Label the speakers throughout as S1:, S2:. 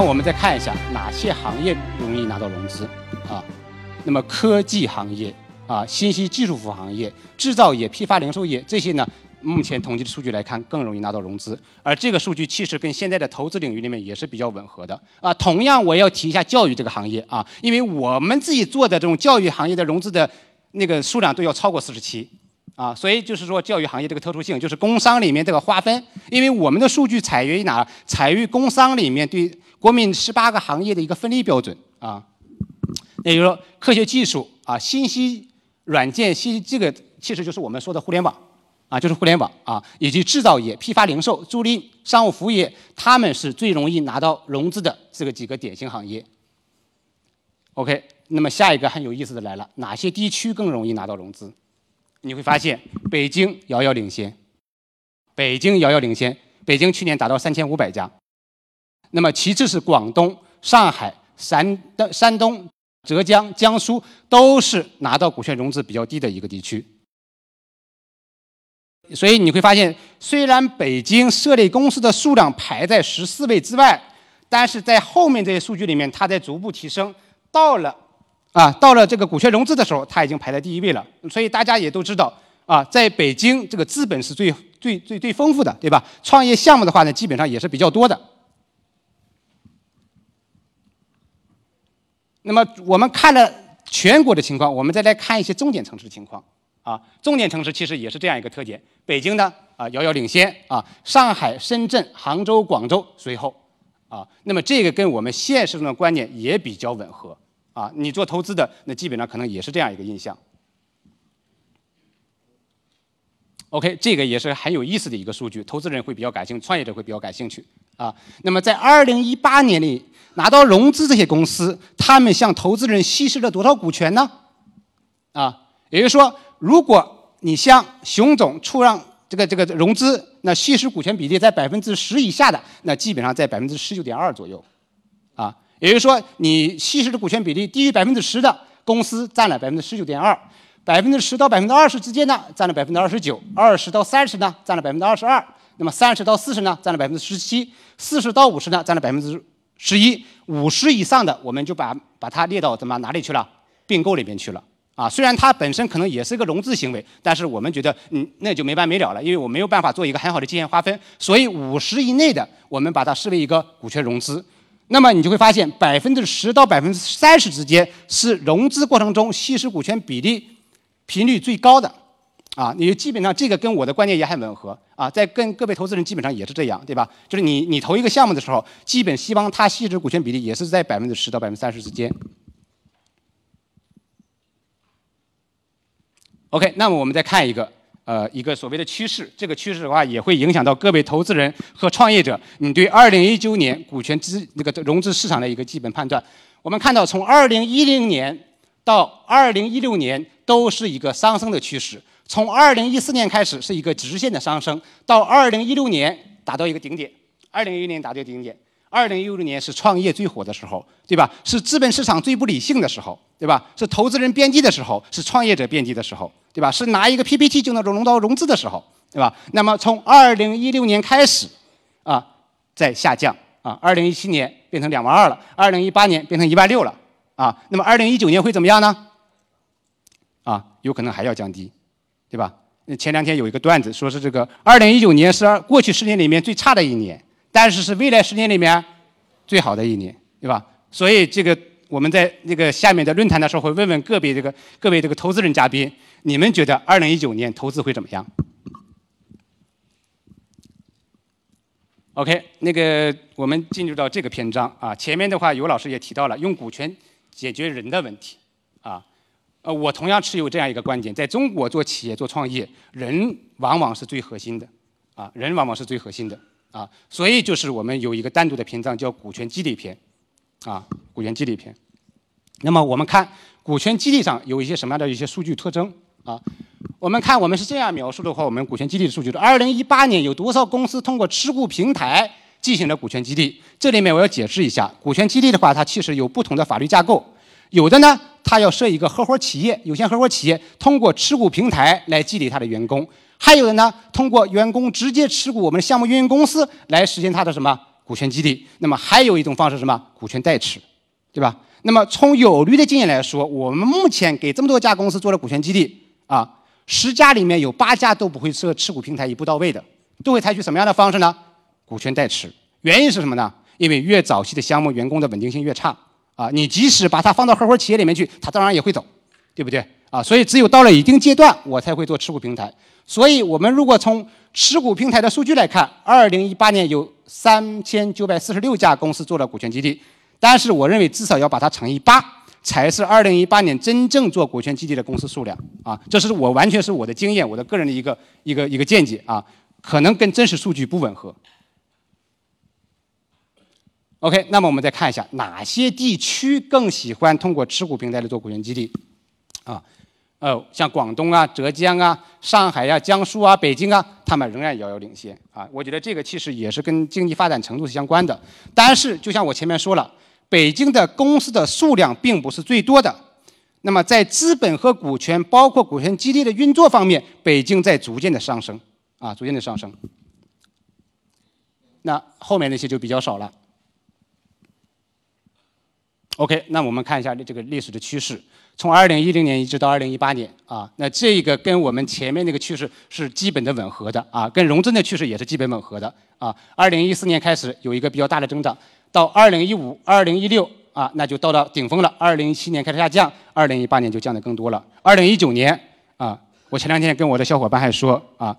S1: 那我们再看一下哪些行业容易拿到融资啊？那么科技行业啊、信息技术服务行业、制造业、批发零售业这些呢，目前统计的数据来看更容易拿到融资。而这个数据其实跟现在的投资领域里面也是比较吻合的啊。同样，我要提一下教育这个行业啊，因为我们自己做的这种教育行业的融资的那个数量都要超过四十七。啊，所以就是说，教育行业这个特殊性，就是工商里面这个划分，因为我们的数据采于哪？采于工商里面对国民十八个行业的一个分类标准啊。也就是说，科学技术啊、信息软件、信息这个其实就是我们说的互联网啊，就是互联网啊，以及制造业、批发零售、租赁、商务服务业，他们是最容易拿到融资的这个几个典型行业。OK，那么下一个很有意思的来了，哪些地区更容易拿到融资？你会发现北京遥遥领先，北京遥遥领先，北京去年达到三千五百家。那么其次是广东、上海、山的山东、浙江、江苏，都是拿到股权融资比较低的一个地区。所以你会发现，虽然北京设立公司的数量排在十四位之外，但是在后面这些数据里面，它在逐步提升，到了啊，到了这个股权融资的时候，它已经排在第一位了。所以大家也都知道啊，在北京这个资本是最最最最丰富的，对吧？创业项目的话呢，基本上也是比较多的。那么我们看了全国的情况，我们再来看一些重点城市的情况啊。重点城市其实也是这样一个特点，北京呢啊遥遥领先啊，上海、深圳、杭州、广州随后啊。那么这个跟我们现实中的观念也比较吻合啊。你做投资的，那基本上可能也是这样一个印象。OK，这个也是很有意思的一个数据，投资人会比较感兴趣，创业者会比较感兴趣啊。那么在二零一八年里拿到融资这些公司，他们向投资人稀释了多少股权呢？啊，也就是说，如果你向熊总出让这个这个融资，那稀释股权比例在百分之十以下的，那基本上在百分之十九点二左右，啊，也就是说，你稀释的股权比例低于百分之十的公司占了百分之十九点二。百分之十到百分之二十之间呢，占了百分之二十九；二十到三十呢，占了百分之二十二；那么三十到四十呢，占了百分之十七；四十到五十呢，占了百分之十一；五十以上的，我们就把把它列到怎么哪里去了？并购里面去了。啊，虽然它本身可能也是一个融资行为，但是我们觉得，嗯，那就没完没了了，因为我没有办法做一个很好的界限划分，所以五十以内的，我们把它视为一个股权融资。那么你就会发现，百分之十到百分之三十之间是融资过程中稀释股权比例。频率最高的，啊，你基本上这个跟我的观念也很吻合啊，在跟各位投资人基本上也是这样，对吧？就是你你投一个项目的时候，基本希望它稀释股权比例也是在百分之十到百分之三十之间。OK，那么我们再看一个，呃，一个所谓的趋势，这个趋势的话也会影响到各位投资人和创业者，你对二零一九年股权资那个融资市场的一个基本判断。我们看到从二零一零年到二零一六年。都是一个上升的趋势，从二零一四年开始是一个直线的上升，到二零一六年达到一个顶点，二零一六年达到顶点，二零一六年是创业最火的时候，对吧？是资本市场最不理性的时候，对吧？是投资人遍地的时候，是创业者遍地的时候，对吧？是拿一个 PPT 就能融到融资的时候，对吧？那么从二零一六年开始，啊，在下降，啊，二零一七年变成两万二了，二零一八年变成一万六了，啊，那么二零一九年会怎么样呢？啊，有可能还要降低，对吧？前两天有一个段子，说是这个二零一九年是过去十年里面最差的一年，但是是未来十年里面最好的一年，对吧？所以这个我们在那个下面的论坛的时候会问问个别这个各位这个投资人嘉宾，你们觉得二零一九年投资会怎么样？OK，那个我们进入到这个篇章啊，前面的话有老师也提到了用股权解决人的问题。呃，我同样持有这样一个观点，在中国做企业做创业，人往往是最核心的，啊，人往往是最核心的，啊，所以就是我们有一个单独的篇章叫股权激励篇，啊，股权激励篇。那么我们看股权激励上有一些什么样的一些数据特征啊？我们看我们是这样描述的话，我们股权激励的数据是：二零一八年有多少公司通过持股平台进行了股权激励？这里面我要解释一下，股权激励的话，它其实有不同的法律架构。有的呢，他要设一个合伙企业，有限合伙企业，通过持股平台来激励他的员工；还有的呢，通过员工直接持股我们的项目运营公司来实现他的什么股权激励。那么还有一种方式什么？股权代持，对吧？那么从有率的经验来说，我们目前给这么多家公司做了股权激励啊，十家里面有八家都不会设持股平台一步到位的，都会采取什么样的方式呢？股权代持。原因是什么呢？因为越早期的项目，员工的稳定性越差啊。你即使把它放到合伙企业里面去，它当然也会走，对不对？啊，所以只有到了一定阶段，我才会做持股平台。所以我们如果从持股平台的数据来看，二零一八年有三千九百四十六家公司做了股权激励，但是我认为至少要把它乘以八，才是二零一八年真正做股权激励的公司数量啊。这是我完全是我的经验，我的个人的一个一个一个见解啊，可能跟真实数据不吻合。OK，那么我们再看一下哪些地区更喜欢通过持股平台来做股权激励啊？呃，像广东啊、浙江啊、上海呀、江苏啊、北京啊，他们仍然遥遥领先啊。我觉得这个其实也是跟经济发展程度是相关的。但是，就像我前面说了，北京的公司的数量并不是最多的。那么，在资本和股权，包括股权激励的运作方面，北京在逐渐的上升啊，逐渐的上升。那后面那些就比较少了。OK，那我们看一下这个历史的趋势。从二零一零年一直到二零一八年啊，那这个跟我们前面那个趋势是基本的吻合的啊，跟融资的趋势也是基本吻合的啊。二零一四年开始有一个比较大的增长，到二零一五、二零一六啊，那就到了顶峰了。二零一七年开始下降，二零一八年就降得更多了。二零一九年啊，我前两天跟我的小伙伴还说啊，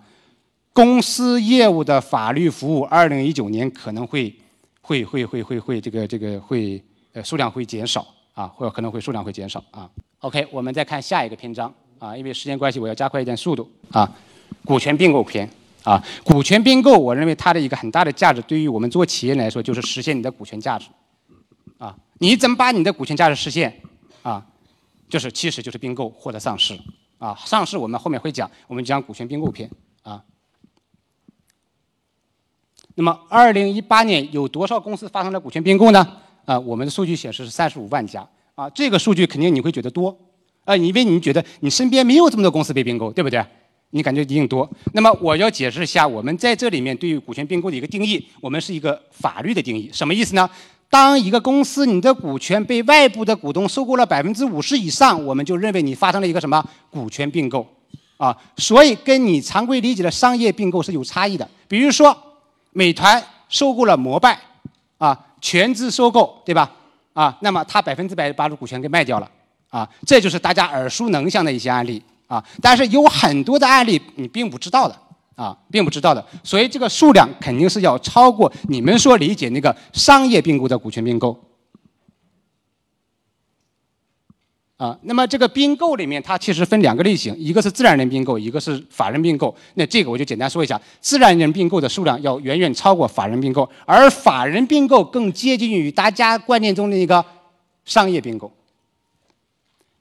S1: 公司业务的法律服务，二零一九年可能会会会会会会这个这个会呃数量会减少啊，或可能会数量会减少啊。OK，我们再看下一个篇章啊，因为时间关系，我要加快一点速度啊。股权并购篇啊，股权并购，我认为它的一个很大的价值，对于我们做企业来说，就是实现你的股权价值啊。你怎么把你的股权价值实现啊？就是其实就是并购或者上市啊。上市我们后面会讲，我们讲股权并购篇啊。那么，二零一八年有多少公司发生了股权并购呢？啊，我们的数据显示是三十五万家。啊，这个数据肯定你会觉得多，啊，因为你觉得你身边没有这么多公司被并购，对不对？你感觉一定多。那么我要解释一下，我们在这里面对于股权并购的一个定义，我们是一个法律的定义，什么意思呢？当一个公司你的股权被外部的股东收购了百分之五十以上，我们就认为你发生了一个什么股权并购，啊，所以跟你常规理解的商业并购是有差异的。比如说，美团收购了摩拜，啊，全资收购，对吧？啊，那么他百分之百把股权给卖掉了，啊，这就是大家耳熟能详的一些案例啊。但是有很多的案例你并不知道的，啊，并不知道的，所以这个数量肯定是要超过你们所理解那个商业并购的股权并购。啊，那么这个并购里面，它其实分两个类型，一个是自然人并购，一个是法人并购。那这个我就简单说一下，自然人并购的数量要远远超过法人并购，而法人并购更接近于大家观念中的一个商业并购。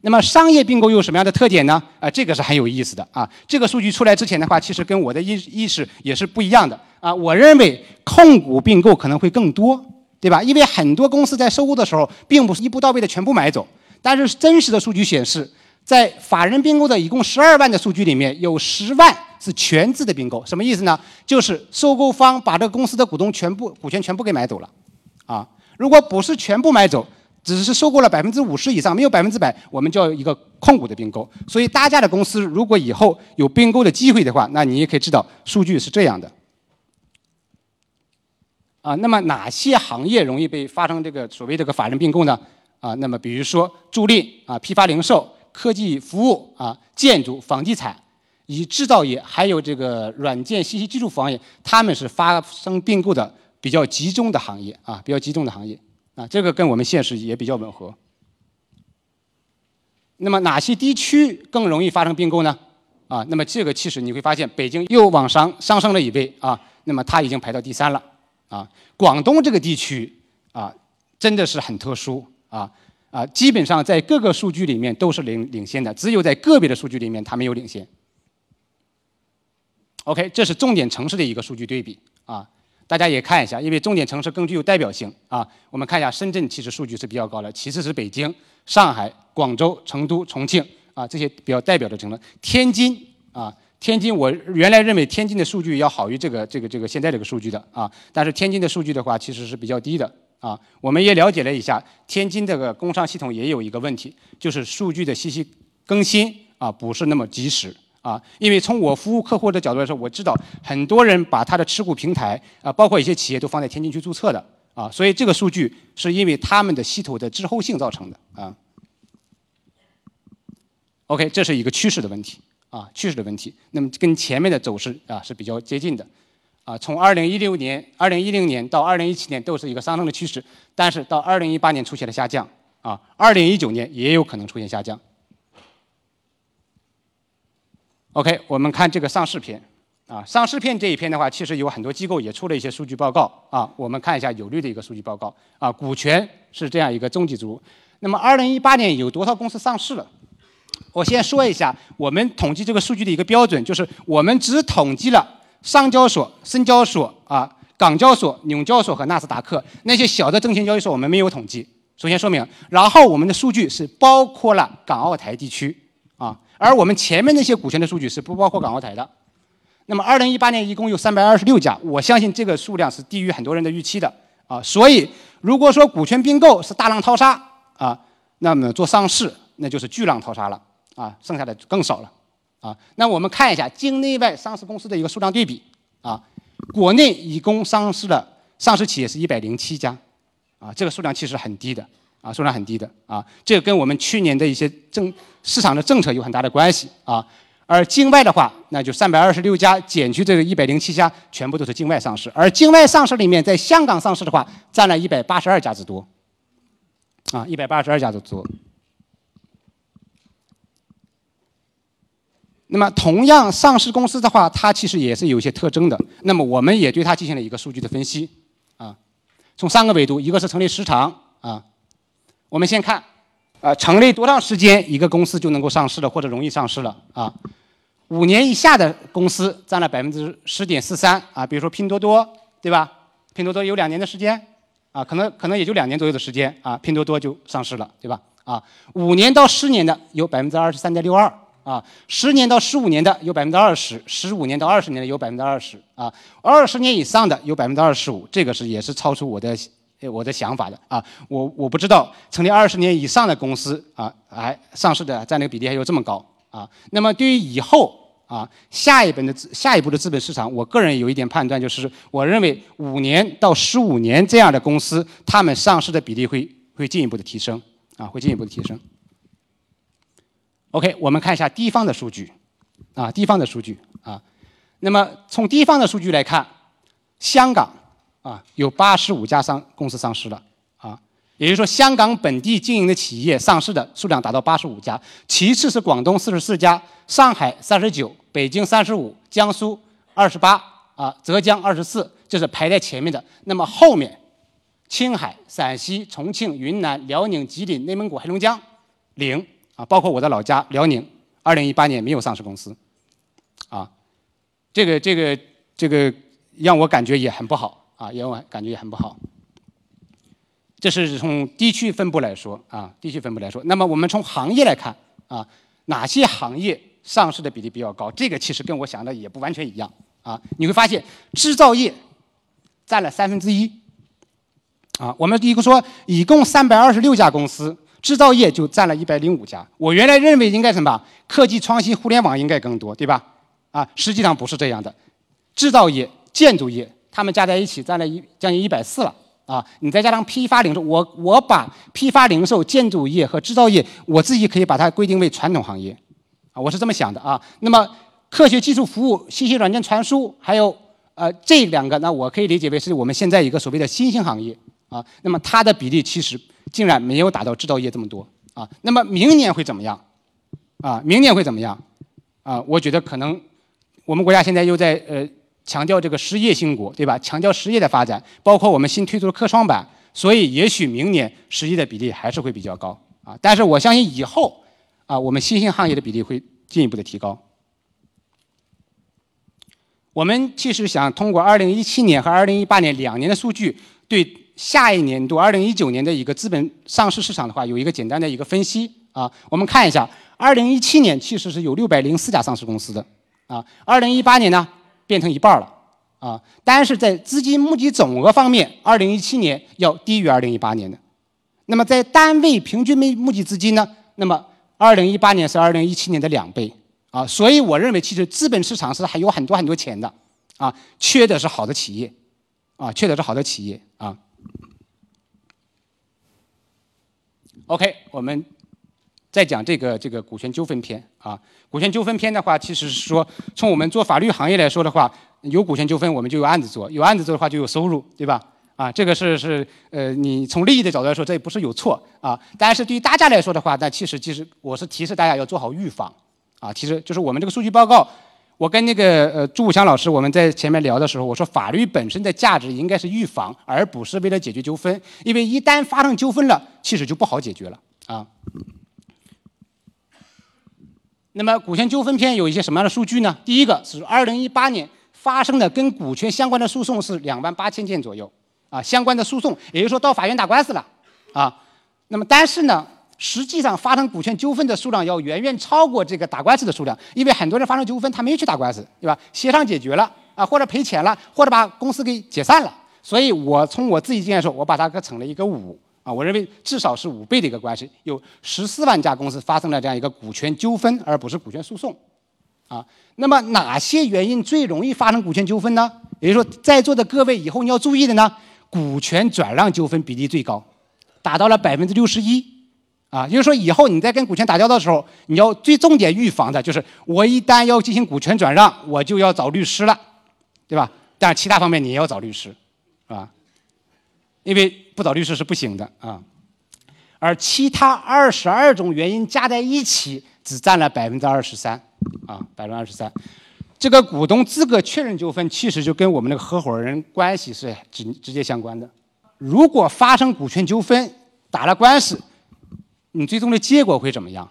S1: 那么商业并购有什么样的特点呢？啊，这个是很有意思的啊。这个数据出来之前的话，其实跟我的意意识也是不一样的啊。我认为控股并购可能会更多，对吧？因为很多公司在收购的时候，并不是一步到位的全部买走。但是真实的数据显示，在法人并购的一共十二万的数据里面，有十万是全资的并购，什么意思呢？就是收购方把这个公司的股东全部股权全部给买走了，啊，如果不是全部买走，只是收购了百分之五十以上，没有百分之百，我们叫一个控股的并购。所以大家的公司如果以后有并购的机会的话，那你也可以知道数据是这样的，啊，那么哪些行业容易被发生这个所谓这个法人并购呢？啊，那么比如说租赁啊、批发零售、科技服务啊、建筑、房地产，以制造业，还有这个软件信息技术行业，他们是发生并购的比较集中的行业啊，比较集中的行业啊，这个跟我们现实也比较吻合。那么哪些地区更容易发生并购呢？啊，那么这个其实你会发现，北京又往上上升了一位啊，那么它已经排到第三了啊。广东这个地区啊，真的是很特殊。啊啊，基本上在各个数据里面都是领领先的，只有在个别的数据里面它没有领先。OK，这是重点城市的一个数据对比啊，大家也看一下，因为重点城市更具有代表性啊。我们看一下深圳，其实数据是比较高的，其次是北京、上海、广州、成都、重庆啊这些比较代表的城市。天津啊，天津我原来认为天津的数据要好于这个这个这个现在这个数据的啊，但是天津的数据的话其实是比较低的啊。我们也了解了一下，天津这个工商系统也有一个问题，就是数据的信息更新啊不是那么及时啊。因为从我服务客户的角度来说，我知道很多人把他的持股平台啊，包括一些企业都放在天津去注册的啊，所以这个数据是因为他们的系统的滞后性造成的啊。OK，这是一个趋势的问题啊，趋势的问题。那么跟前面的走势啊是比较接近的啊。从二零一六年、二零一零年到二零一七年都是一个上升的趋势，但是到二零一八年出现了下降啊，二零一九年也有可能出现下降。OK，我们看这个上市篇啊，上市篇这一篇的话，其实有很多机构也出了一些数据报告啊。我们看一下有率的一个数据报告啊，股权是这样一个中级组。那么二零一八年有多少公司上市了？我先说一下，我们统计这个数据的一个标准，就是我们只统计了上交所、深交所啊、港交所、纽交所和纳斯达克那些小的证券交易所，我们没有统计。首先说明，然后我们的数据是包括了港澳台地区啊，而我们前面那些股权的数据是不包括港澳台的。那么，二零一八年一共有三百二十六家，我相信这个数量是低于很多人的预期的啊。所以，如果说股权并购是大浪淘沙啊，那么做上市那就是巨浪淘沙了。啊，剩下的更少了，啊，那我们看一下境内外上市公司的一个数量对比，啊，国内一共上市的上市企业是一百零七家，啊，这个数量其实很低的，啊，数量很低的，啊，这个跟我们去年的一些政市场的政策有很大的关系，啊，而境外的话，那就三百二十六家减去这个一百零七家，全部都是境外上市，而境外上市里面，在香港上市的话，占了一百八十二家之多，啊，一百八十二家之多。那么，同样上市公司的话，它其实也是有一些特征的。那么，我们也对它进行了一个数据的分析，啊，从三个维度，一个是成立时长，啊，我们先看，啊，成立多长时间一个公司就能够上市了，或者容易上市了，啊，五年以下的公司占了百分之十点四三，啊，比如说拼多多，对吧？拼多多有两年的时间，啊，可能可能也就两年左右的时间，啊，拼多多就上市了，对吧？啊，五年到十年的有百分之二十三点六二。啊，十年到十五年的有百分之二十，十五年到二十年的有百分之二十，啊，二十年以上的有百分之二十五，这个是也是超出我的我的想法的啊，我我不知道成立二十年以上的公司啊，还上市的占那个比例还有这么高啊。那么对于以后啊，下一本的下一步的资本市场，我个人有一点判断，就是我认为五年到十五年这样的公司，他们上市的比例会会进一步的提升啊，会进一步的提升。OK，我们看一下地方的数据，啊，地方的数据啊。那么从地方的数据来看，香港啊有八十五家上公司上市了啊，也就是说香港本地经营的企业上市的数量达到八十五家。其次是广东四十四家，上海三十九，北京三十五，江苏二十八啊，浙江二十四，这是排在前面的。那么后面，青海、陕西、重庆、云南、辽宁、吉林、内蒙古、黑龙江零。啊，包括我的老家辽宁，二零一八年没有上市公司，啊，这个这个这个让我感觉也很不好啊，让我感觉也很不好。这是从地区分布来说啊，地区分布来说。那么我们从行业来看啊，哪些行业上市的比例比较高？这个其实跟我想的也不完全一样啊。你会发现制造业占了三分之一，啊，我们一共说一共三百二十六家公司。制造业就占了一百零五家，我原来认为应该什么？科技创新、互联网应该更多，对吧？啊，实际上不是这样的。制造业、建筑业，他们加在一起占了一将近一百四了。啊，你再加上批发零售，我我把批发零售、建筑业和制造业，我自己可以把它规定为传统行业。啊，我是这么想的啊。那么科学技术服务、信息软件传输，还有呃这两个，那我可以理解为是我们现在一个所谓的新兴行业。啊，那么它的比例其实。竟然没有达到制造业这么多啊！那么明年会怎么样？啊，明年会怎么样？啊，我觉得可能我们国家现在又在呃强调这个实业兴国，对吧？强调实业的发展，包括我们新推出的科创板，所以也许明年实业的比例还是会比较高啊。但是我相信以后啊，我们新兴行业的比例会进一步的提高。我们其实想通过2017年和2018年两年的数据对。下一年度，二零一九年的一个资本上市市场的话，有一个简单的一个分析啊。我们看一下，二零一七年其实是有六百零四家上市公司的，啊，二零一八年呢变成一半了，啊，但是在资金募集总额方面，二零一七年要低于二零一八年的。那么在单位平均募募集资金呢，那么二零一八年是二零一七年的两倍，啊，所以我认为其实资本市场是还有很多很多钱的，啊，缺的是好的企业，啊，缺的是好的企业，啊。OK，我们再讲这个这个股权纠纷篇啊。股权纠纷篇的话，其实是说从我们做法律行业来说的话，有股权纠纷我们就有案子做，有案子做的话就有收入，对吧？啊，这个是是呃，你从利益的角度来说，这也不是有错啊。但是对于大家来说的话，那其实其实我是提示大家要做好预防啊。其实就是我们这个数据报告，我跟那个呃朱武强老师我们在前面聊的时候，我说法律本身的价值应该是预防，而不是为了解决纠纷，因为一旦发生纠纷了，其实就不好解决了啊。那么股权纠纷篇有一些什么样的数据呢？第一个是二零一八年发生的跟股权相关的诉讼是两万八千件左右，啊，相关的诉讼，也就是说到法院打官司了，啊，那么但是呢，实际上发生股权纠纷的数量要远远超过这个打官司的数量，因为很多人发生纠纷他没有去打官司，对吧？协商解决了，啊，或者赔钱了，或者把公司给解散了，所以我从我自己经验说，我把它给乘了一个五。啊，我认为至少是五倍的一个关系，有十四万家公司发生了这样一个股权纠纷，而不是股权诉讼。啊，那么哪些原因最容易发生股权纠纷呢？也就是说，在座的各位以后你要注意的呢，股权转让纠纷比例最高，达到了百分之六十一。啊，也就是说，以后你在跟股权打交道的时候，你要最重点预防的就是，我一旦要进行股权转让，我就要找律师了，对吧？但其他方面你也要找律师，是吧？因为不找律师是不行的啊，而其他二十二种原因加在一起，只占了百分之二十三，啊，百分之二十三。这个股东资格确认纠纷，其实就跟我们那个合伙人关系是直直接相关的。如果发生股权纠纷，打了官司，你最终的结果会怎么样？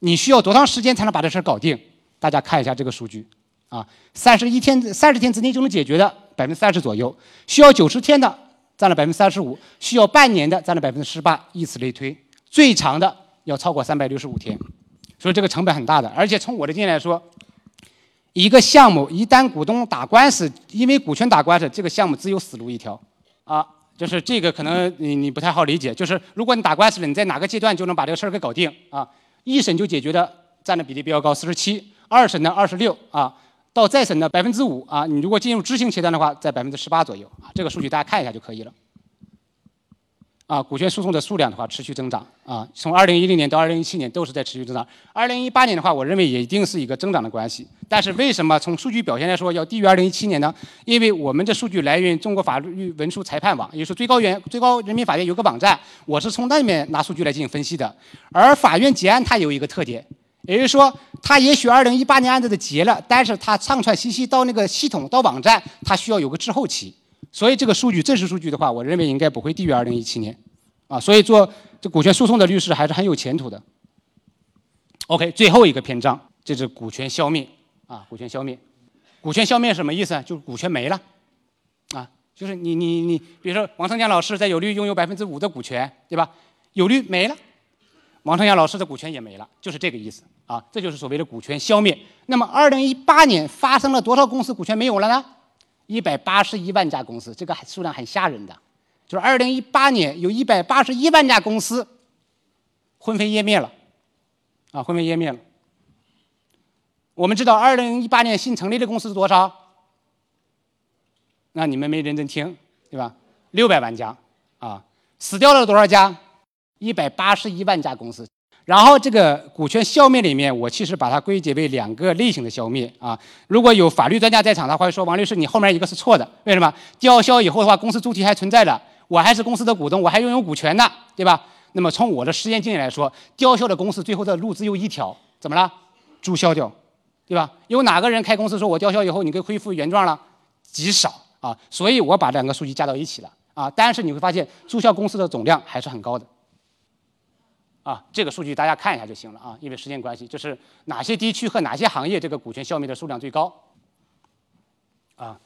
S1: 你需要多长时间才能把这事儿搞定？大家看一下这个数据，啊，三十一天、三十天之内就能解决的百分之三十左右，需要九十天的。占了百分之三十五，需要半年的占了百分之十八，以此类推，最长的要超过三百六十五天，所以这个成本很大的。而且从我的经验来说，一个项目一旦股东打官司，因为股权打官司，这个项目只有死路一条。啊，就是这个可能你你不太好理解，就是如果你打官司了，你在哪个阶段就能把这个事儿给搞定啊？一审就解决的占的比例比较高，四十七；二审呢，二十六啊。到再审的百分之五啊，你如果进入执行阶段的话，在百分之十八左右啊，这个数据大家看一下就可以了。啊，股权诉讼的数量的话持续增长啊，从二零一零年到二零一七年都是在持续增长。二零一八年的话，我认为也一定是一个增长的关系。但是为什么从数据表现来说要低于二零一七年呢？因为我们的数据来源于中国法律文书裁判网，也就是最高院最高人民法院有个网站，我是从那里面拿数据来进行分析的。而法院结案它有一个特点。也就是说，它也许二零一八年案子的结了，但是它上传信息到那个系统到网站，它需要有个滞后期，所以这个数据真实数据的话，我认为应该不会低于二零一七年，啊，所以做这股权诉讼的律师还是很有前途的。OK，最后一个篇章就是股权消灭，啊，股权消灭，股权消灭什么意思？就是股权没了，啊，就是你你你，比如说王成江老师在有利拥有百分之五的股权，对吧？有利没了。王成江老师的股权也没了，就是这个意思啊，这就是所谓的股权消灭。那么，二零一八年发生了多少公司股权没有了呢？一百八十一万家公司，这个数量很吓人的，就是二零一八年有一百八十一万家公司灰飞烟灭了，啊，灰飞烟灭了。我们知道，二零一八年新成立的公司是多少？那你们没认真听，对吧？六百万家，啊，死掉了多少家？一百八十一万家公司，然后这个股权消灭里面，我其实把它归结为两个类型的消灭啊。如果有法律专家在场，他会说王律师，你后面一个是错的，为什么？吊销以后的话，公司主体还存在的，我还是公司的股东，我还拥有股权呢，对吧？那么从我的实践经验来说，吊销的公司最后的路只有一条，怎么了？注销掉，对吧？有哪个人开公司说我吊销以后你可以恢复原状了？极少啊。所以我把两个数据加到一起了啊。但是你会发现，注销公司的总量还是很高的。啊，这个数据大家看一下就行了啊，因为时间关系，就是哪些地区和哪些行业这个股权消灭的数量最高？啊，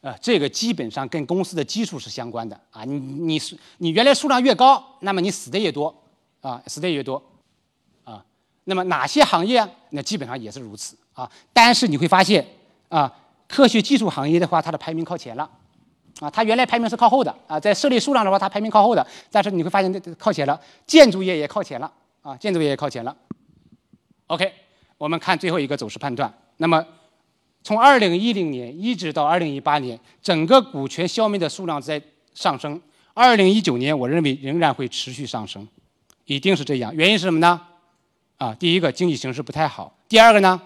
S1: 呃，这个基本上跟公司的基数是相关的啊。你你是你原来数量越高，那么你死的越多啊，死的越多啊。那么哪些行业？那基本上也是如此啊。但是你会发现啊，科学技术行业的话，它的排名靠前了啊。它原来排名是靠后的啊，在设立数量的话，它排名靠后的。但是你会发现靠前了，建筑业也靠前了啊，建筑业也靠前了。OK，我们看最后一个走势判断。那么从二零一零年一直到二零一八年，整个股权消灭的数量在上升。二零一九年，我认为仍然会持续上升，一定是这样。原因是什么呢？啊，第一个经济形势不太好。第二个呢，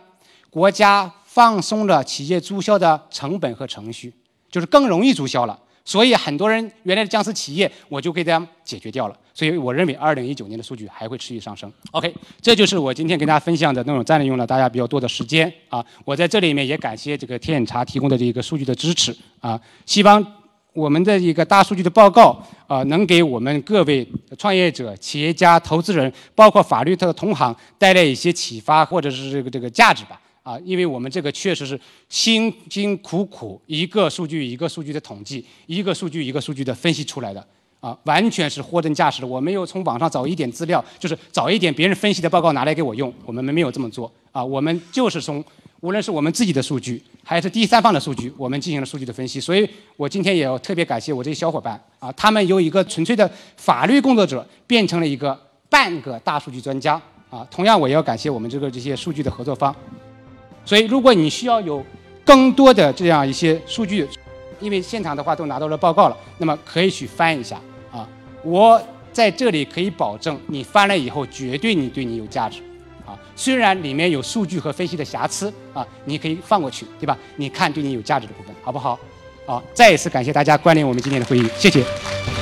S1: 国家放松了企业注销的成本和程序，就是更容易注销了。所以很多人原来的僵尸企业，我就给大家解决掉了。所以我认为二零一九年的数据还会持续上升。OK，这就是我今天跟大家分享的内容，占用了大家比较多的时间啊。我在这里面也感谢这个天眼查提供的这个数据的支持啊，希望。我们的一个大数据的报告啊，能给我们各位创业者、企业家、投资人，包括法律它的同行带来一些启发或者是这个这个价值吧啊，因为我们这个确实是辛辛苦苦一个数据一个数据的统计，一个数据一个数据的分析出来的啊，完全是货真价实的。我没有从网上找一点资料，就是找一点别人分析的报告拿来给我用，我们没有这么做啊，我们就是从。无论是我们自己的数据，还是第三方的数据，我们进行了数据的分析。所以我今天也要特别感谢我这些小伙伴啊，他们由一个纯粹的法律工作者变成了一个半个大数据专家啊。同样，我也要感谢我们这个这些数据的合作方。所以，如果你需要有更多的这样一些数据，因为现场的话都拿到了报告了，那么可以去翻一下啊。我在这里可以保证，你翻了以后绝对你对你有价值啊。虽然里面有数据和分析的瑕疵啊，你可以放过去，对吧？你看对你有价值的部分，好不好？好，再一次感谢大家关联我们今天的会议，谢谢。